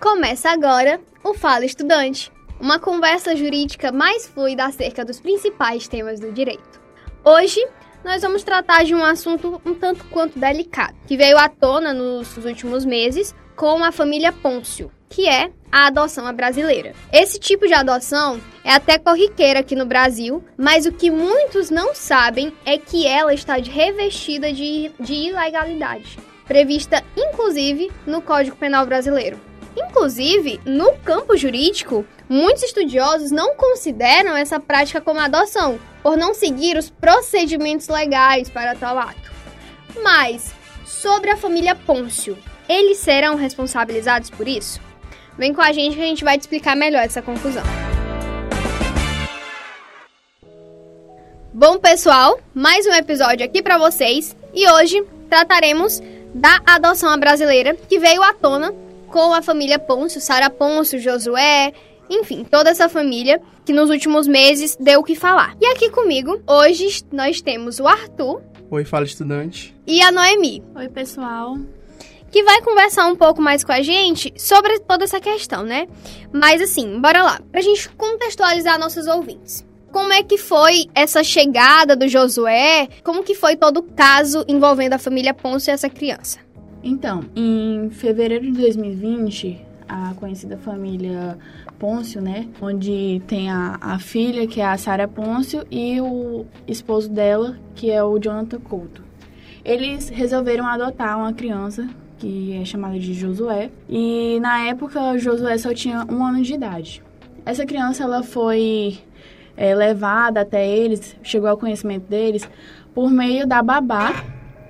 Começa agora o Fala Estudante, uma conversa jurídica mais fluida acerca dos principais temas do direito. Hoje, nós vamos tratar de um assunto um tanto quanto delicado, que veio à tona nos últimos meses com a família Pôncio, que é a adoção brasileira. Esse tipo de adoção é até corriqueira aqui no Brasil, mas o que muitos não sabem é que ela está revestida de, de ilegalidade, prevista inclusive no Código Penal Brasileiro. Inclusive, no campo jurídico, muitos estudiosos não consideram essa prática como adoção, por não seguir os procedimentos legais para tal ato. Mas, sobre a família Pôncio, eles serão responsabilizados por isso? Vem com a gente que a gente vai te explicar melhor essa confusão. Bom, pessoal, mais um episódio aqui para vocês e hoje trataremos da adoção brasileira que veio à tona com a família Pôncio, Sara Pôncio, Josué, enfim, toda essa família que nos últimos meses deu o que falar. E aqui comigo, hoje nós temos o Arthur. Oi, fala estudante. E a Noemi. Oi, pessoal. Que vai conversar um pouco mais com a gente sobre toda essa questão, né? Mas assim, bora lá, pra gente contextualizar nossos ouvintes. Como é que foi essa chegada do Josué? Como que foi todo o caso envolvendo a família Pôncio e essa criança? Então, em fevereiro de 2020, a conhecida família Pôncio, né? Onde tem a, a filha, que é a Sara Pôncio, e o esposo dela, que é o Jonathan Couto. Eles resolveram adotar uma criança que é chamada de Josué. E na época, Josué só tinha um ano de idade. Essa criança ela foi é, levada até eles, chegou ao conhecimento deles por meio da babá,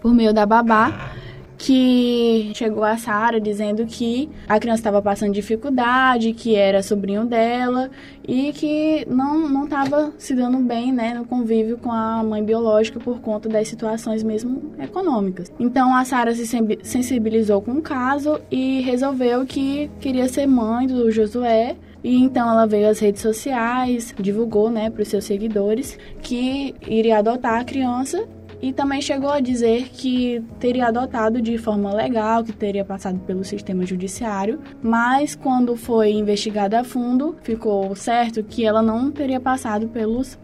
por meio da babá que chegou a Sara dizendo que a criança estava passando dificuldade, que era sobrinho dela e que não não estava se dando bem, né, no convívio com a mãe biológica por conta das situações mesmo econômicas. Então a Sara se sensibilizou com o caso e resolveu que queria ser mãe do Josué e então ela veio às redes sociais, divulgou, né, para os seus seguidores que iria adotar a criança e também chegou a dizer que teria adotado de forma legal, que teria passado pelo sistema judiciário, mas quando foi investigada a fundo, ficou certo que ela não teria passado pelos,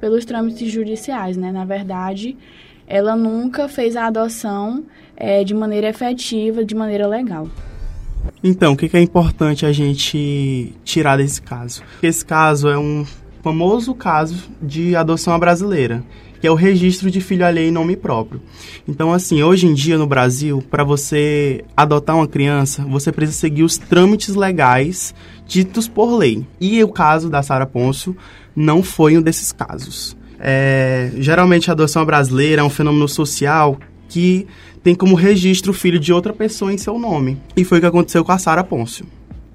pelos trâmites judiciais, né? Na verdade, ela nunca fez a adoção é, de maneira efetiva, de maneira legal. Então, o que é importante a gente tirar desse caso? Esse caso é um famoso caso de adoção brasileira que é o registro de filho alheio em nome próprio. Então, assim, hoje em dia no Brasil, para você adotar uma criança, você precisa seguir os trâmites legais ditos por lei. E o caso da Sara Pôncio não foi um desses casos. É, geralmente a adoção brasileira é um fenômeno social que tem como registro o filho de outra pessoa em seu nome. E foi o que aconteceu com a Sara Pôncio.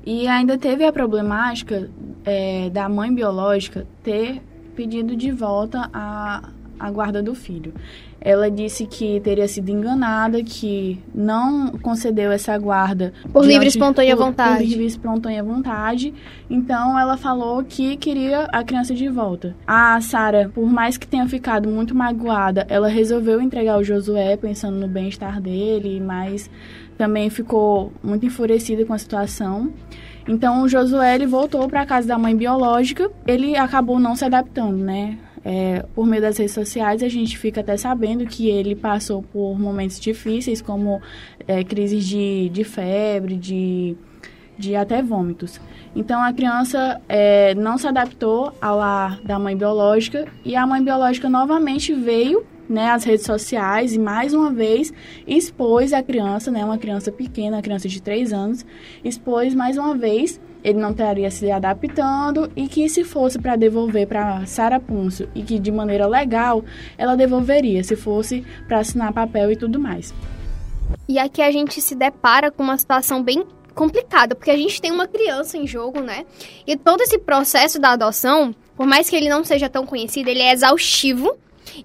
E ainda teve a problemática é, da mãe biológica ter pedido de volta a, a guarda do filho. Ela disse que teria sido enganada, que não concedeu essa guarda por livre espontânea vontade. Por livre espontânea vontade. Então ela falou que queria a criança de volta. A Sara, por mais que tenha ficado muito magoada, ela resolveu entregar o Josué pensando no bem-estar dele, mas também ficou muito enfurecida com a situação. Então o Josué ele voltou para a casa da mãe biológica. Ele acabou não se adaptando, né? É, por meio das redes sociais, a gente fica até sabendo que ele passou por momentos difíceis, como é, crises de, de febre, de, de até vômitos. Então, a criança é, não se adaptou ao lar da mãe biológica e a mãe biológica novamente veio né, às redes sociais e mais uma vez expôs a criança, né, uma criança pequena, uma criança de 3 anos, expôs mais uma vez ele não estaria se adaptando e que se fosse para devolver para Sara Punço e que de maneira legal ela devolveria, se fosse para assinar papel e tudo mais. E aqui a gente se depara com uma situação bem complicada, porque a gente tem uma criança em jogo, né? E todo esse processo da adoção, por mais que ele não seja tão conhecido, ele é exaustivo.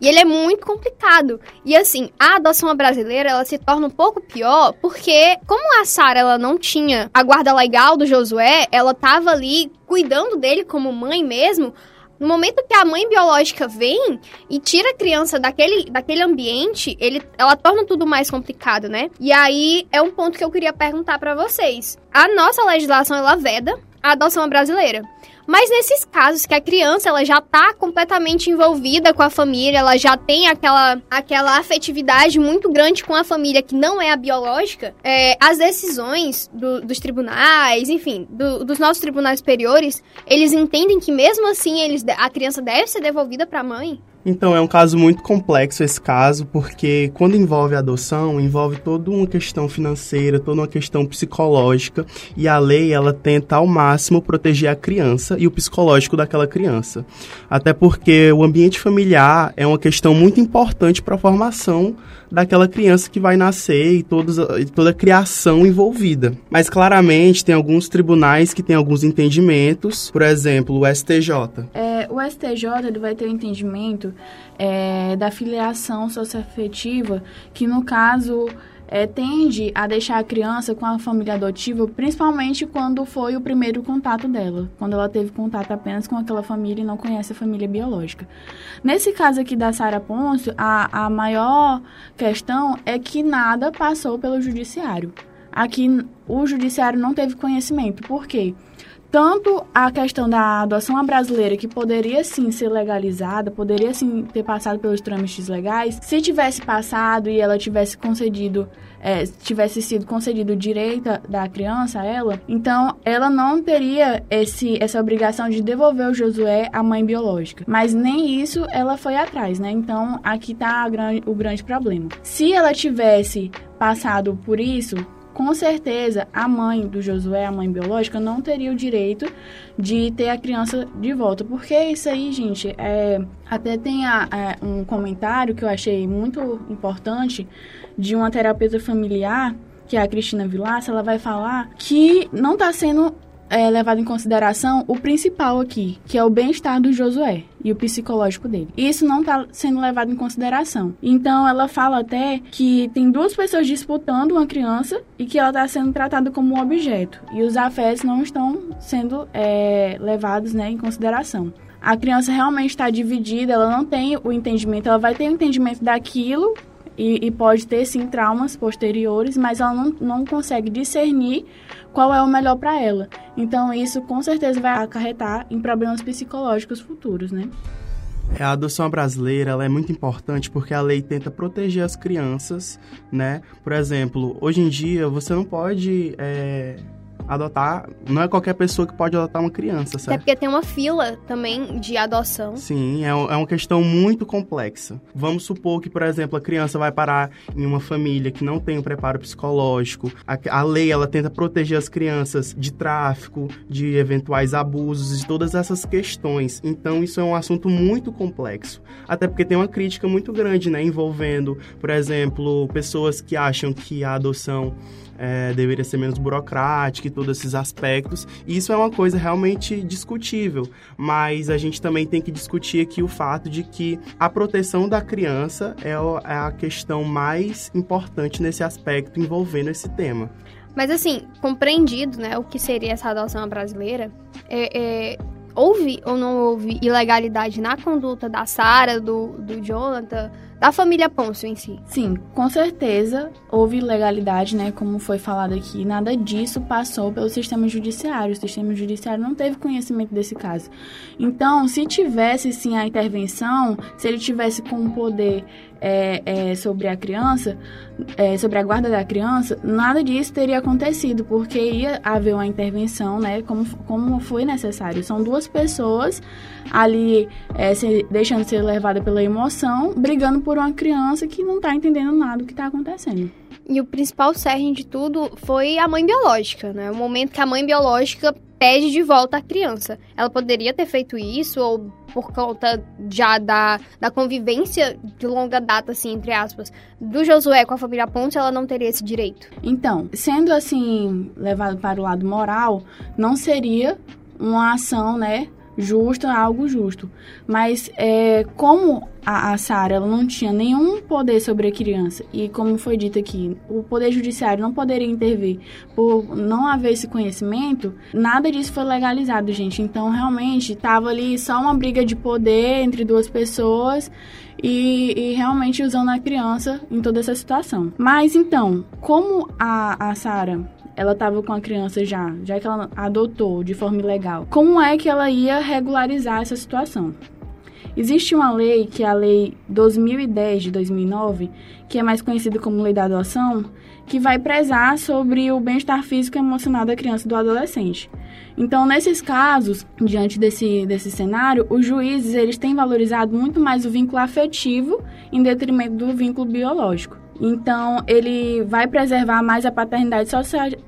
E ele é muito complicado. E assim, a adoção brasileira, ela se torna um pouco pior, porque como a Sara ela não tinha a guarda legal do Josué, ela tava ali cuidando dele como mãe mesmo. No momento que a mãe biológica vem e tira a criança daquele, daquele ambiente, ele, ela torna tudo mais complicado, né? E aí é um ponto que eu queria perguntar para vocês. A nossa legislação ela veda a adoção brasileira. Mas nesses casos que a criança ela já está completamente envolvida com a família, ela já tem aquela, aquela afetividade muito grande com a família que não é a biológica, é, as decisões do, dos tribunais, enfim, do, dos nossos tribunais superiores, eles entendem que mesmo assim eles, a criança deve ser devolvida para a mãe? Então, é um caso muito complexo esse caso, porque quando envolve adoção, envolve toda uma questão financeira, toda uma questão psicológica, e a lei, ela tenta ao máximo proteger a criança e o psicológico daquela criança. Até porque o ambiente familiar é uma questão muito importante para a formação daquela criança que vai nascer e todos, toda a criação envolvida. Mas claramente tem alguns tribunais que têm alguns entendimentos, por exemplo, o STJ. É, o STJ ele vai ter o entendimento é, da filiação socioafetiva, que no caso é, tende a deixar a criança com a família adotiva, principalmente quando foi o primeiro contato dela, quando ela teve contato apenas com aquela família e não conhece a família biológica. Nesse caso aqui da Sara Pôncio, a, a maior questão é que nada passou pelo judiciário. Aqui o judiciário não teve conhecimento. Por quê? Tanto a questão da adoção brasileira, que poderia sim ser legalizada, poderia sim ter passado pelos trâmites legais, se tivesse passado e ela tivesse concedido, é, tivesse sido concedido o direito da criança a ela, então ela não teria esse, essa obrigação de devolver o Josué à mãe biológica. Mas nem isso ela foi atrás, né? Então aqui está o grande problema. Se ela tivesse passado por isso, com certeza a mãe do Josué, a mãe biológica, não teria o direito de ter a criança de volta. Porque isso aí, gente, é, até tem a, é, um comentário que eu achei muito importante de uma terapeuta familiar, que é a Cristina Vilaça, ela vai falar que não está sendo é, levado em consideração o principal aqui, que é o bem-estar do Josué e o psicológico dele. Isso não está sendo levado em consideração. Então ela fala até que tem duas pessoas disputando uma criança e que ela está sendo tratada como um objeto e os afetos não estão sendo é, levados né, em consideração a criança realmente está dividida, ela não tem o entendimento, ela vai ter o entendimento daquilo e, e, pode ter sim traumas posteriores, mas ela não, não consegue discernir qual é o melhor para ela. Então isso com certeza vai acarretar em problemas psicológicos futuros, né? É, a adoção brasileira é muito importante porque a lei tenta proteger as crianças, né? Por exemplo, hoje em dia você não pode é adotar, não é qualquer pessoa que pode adotar uma criança, certo? Até porque tem uma fila também de adoção. Sim, é, é uma questão muito complexa. Vamos supor que, por exemplo, a criança vai parar em uma família que não tem um preparo psicológico. A, a lei, ela tenta proteger as crianças de tráfico, de eventuais abusos, de todas essas questões. Então, isso é um assunto muito complexo. Até porque tem uma crítica muito grande, né, envolvendo, por exemplo, pessoas que acham que a adoção é, deveria ser menos burocrática e todos esses aspectos. E isso é uma coisa realmente discutível, mas a gente também tem que discutir aqui o fato de que a proteção da criança é, é a questão mais importante nesse aspecto envolvendo esse tema. Mas assim, compreendido, né, o que seria essa adoção brasileira, é, é, houve ou não houve ilegalidade na conduta da Sara, do, do Jonathan, da família Ponço em si. Sim, com certeza houve ilegalidade, né? Como foi falado aqui, nada disso passou pelo sistema judiciário. O sistema judiciário não teve conhecimento desse caso. Então, se tivesse sim a intervenção, se ele tivesse com o poder é, é, sobre a criança, é, sobre a guarda da criança, nada disso teria acontecido, porque ia haver uma intervenção, né? Como, como foi necessário. São duas pessoas ali é, se, deixando ser levada pela emoção, brigando por uma criança que não está entendendo nada do que está acontecendo. E o principal cerne de tudo foi a mãe biológica, né? O momento que a mãe biológica pede de volta a criança. Ela poderia ter feito isso, ou por conta já da, da convivência de longa data, assim, entre aspas, do Josué com a família Ponte, ela não teria esse direito. Então, sendo assim, levado para o lado moral, não seria uma ação, né, justa, algo justo. Mas é, como a, a Sara não tinha nenhum poder sobre a criança e como foi dito aqui, o poder judiciário não poderia intervir por não haver esse conhecimento, nada disso foi legalizado, gente. Então realmente estava ali só uma briga de poder entre duas pessoas e, e, realmente usando a criança em toda essa situação. Mas então, como a, a Sara ela estava com a criança já, já que ela adotou de forma ilegal, como é que ela ia regularizar essa situação? Existe uma lei, que é a Lei 2010 de 2009, que é mais conhecida como Lei da Adoção, que vai prezar sobre o bem-estar físico e emocional da criança e do adolescente. Então, nesses casos, diante desse, desse cenário, os juízes eles têm valorizado muito mais o vínculo afetivo em detrimento do vínculo biológico. Então, ele vai preservar mais a paternidade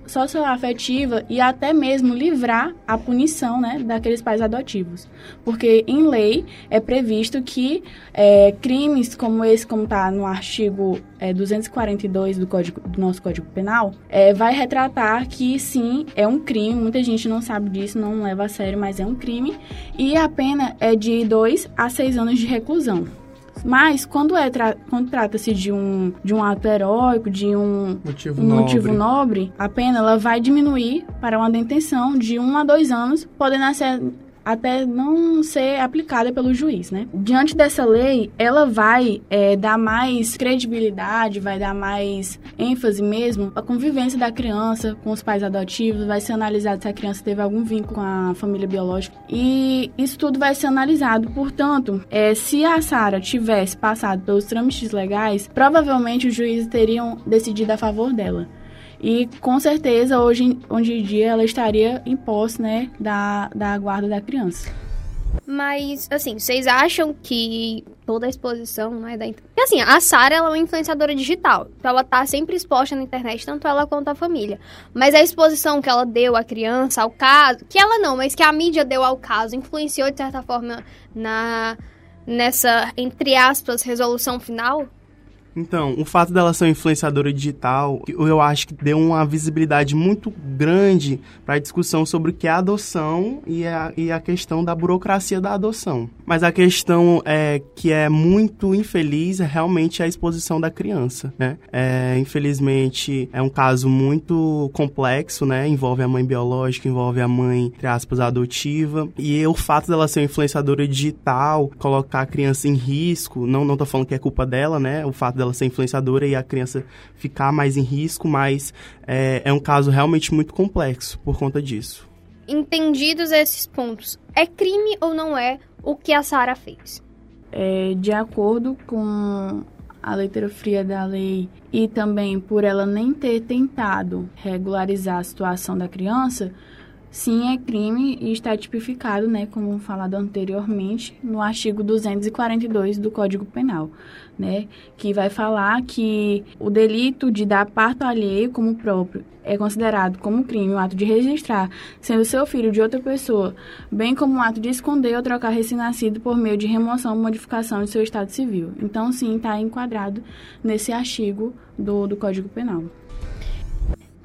socioafetiva e até mesmo livrar a punição né, daqueles pais adotivos. Porque, em lei, é previsto que é, crimes como esse, como está no artigo é, 242 do, código, do nosso Código Penal, é, vai retratar que, sim, é um crime. Muita gente não sabe disso, não leva a sério, mas é um crime. E a pena é de 2 a 6 anos de reclusão. Mas quando é tra quando trata-se de um de um ato heróico, de um motivo, um nobre. motivo nobre, a pena ela vai diminuir para uma detenção de um a dois anos, podendo ser até não ser aplicada pelo juiz, né? Diante dessa lei, ela vai é, dar mais credibilidade, vai dar mais ênfase mesmo à convivência da criança com os pais adotivos, vai ser analisado se a criança teve algum vínculo com a família biológica e isso tudo vai ser analisado. Portanto, é, se a Sara tivesse passado pelos trâmites legais, provavelmente os juízes teriam decidido a favor dela. E com certeza hoje, hoje em dia ela estaria em posse, né, da, da guarda da criança. Mas, assim, vocês acham que toda a exposição, né, da... Porque, assim, a Sara, ela é uma influenciadora digital. Então, ela tá sempre exposta na internet, tanto ela quanto a família. Mas a exposição que ela deu à criança, ao caso... Que ela não, mas que a mídia deu ao caso, influenciou, de certa forma, na... Nessa, entre aspas, resolução final? Então, o fato dela ser uma influenciadora digital, eu acho que deu uma visibilidade muito grande para a discussão sobre o que é adoção e a, e a questão da burocracia da adoção. Mas a questão é que é muito infeliz é realmente a exposição da criança, né? É, infelizmente, é um caso muito complexo, né? Envolve a mãe biológica, envolve a mãe, entre aspas, adotiva. E o fato dela ser uma influenciadora digital, colocar a criança em risco, não, não falando que é culpa dela, né? O fato dela ser influenciadora e a criança ficar mais em risco, mas é, é um caso realmente muito complexo por conta disso. Entendidos esses pontos, é crime ou não é o que a Sara fez? É, de acordo com a letra fria da lei e também por ela nem ter tentado regularizar a situação da criança, sim, é crime e está tipificado, né, como falado anteriormente, no artigo 242 do Código Penal, né, que vai falar que o delito de dar parto alheio como próprio é considerado como crime o ato de registrar sendo seu filho de outra pessoa, bem como o ato de esconder ou trocar recém-nascido por meio de remoção ou modificação de seu estado civil. Então, sim, está enquadrado nesse artigo do, do Código Penal.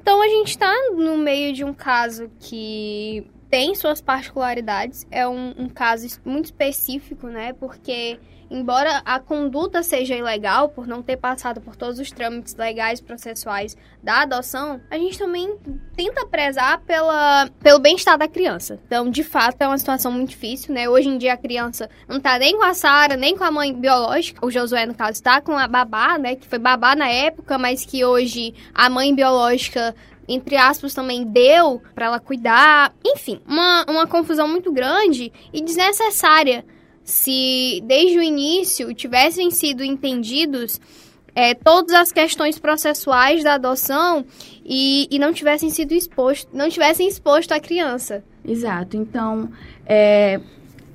Então a gente está no meio de um caso que tem suas particularidades, é um, um caso muito específico, né? Porque embora a conduta seja ilegal por não ter passado por todos os trâmites legais processuais da adoção, a gente também tenta prezar pela, pelo bem-estar da criança. Então, de fato, é uma situação muito difícil, né? Hoje em dia a criança não tá nem com a Sara, nem com a mãe biológica. O Josué, no caso, está com a babá, né? Que foi babá na época, mas que hoje a mãe biológica entre aspas, também deu para ela cuidar. Enfim, uma, uma confusão muito grande e desnecessária se desde o início tivessem sido entendidos é, todas as questões processuais da adoção e, e não tivessem sido exposto, não tivessem exposto a criança. Exato. Então, é,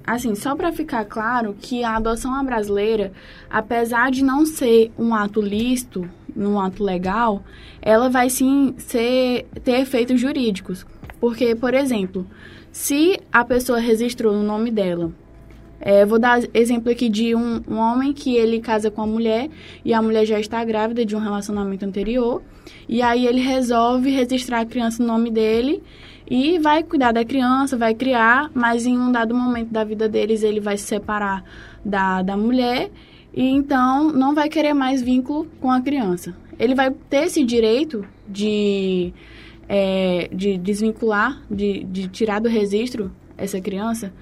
assim, só para ficar claro que a adoção brasileira, apesar de não ser um ato lícito, um ato legal, ela vai sim ser, ter efeitos jurídicos. Porque, por exemplo, se a pessoa registrou no nome dela É, vou dar exemplo aqui de um, um homem que ele casa com a mulher e a mulher já está grávida de um relacionamento anterior. E aí ele resolve registrar a criança no nome dele e vai cuidar da criança, vai criar, mas em um dado momento da vida deles ele vai se separar da, da mulher e então não vai querer mais vínculo com a criança. Ele vai ter esse direito de, é, de desvincular, de, de tirar do registro essa criança.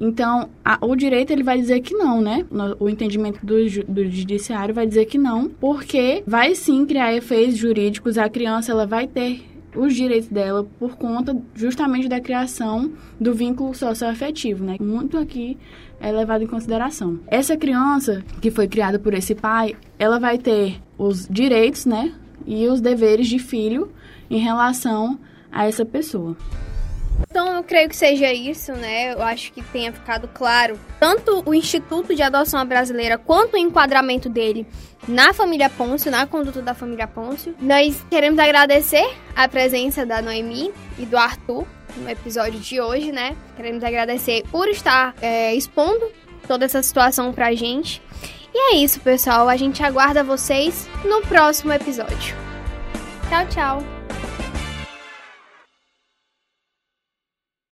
Então, a, o direito ele vai dizer que não, né? O entendimento do, do judiciário vai dizer que não, porque vai sim criar efeitos jurídicos. A criança ela vai ter os direitos dela por conta justamente da criação do vínculo socioafetivo, né? Muito aqui é levado em consideração. Essa criança que foi criada por esse pai, ela vai ter os direitos, né, e os deveres de filho em relação a essa pessoa. Então, eu creio que seja isso, né? Eu acho que tenha ficado claro tanto o Instituto de Adoção Brasileira quanto o enquadramento dele na família Pôncio, na conduta da família Pôncio. Nós queremos agradecer a presença da Noemi e do Arthur no episódio de hoje, né? Queremos agradecer por estar é, expondo toda essa situação pra gente. E é isso, pessoal. A gente aguarda vocês no próximo episódio. Tchau, tchau.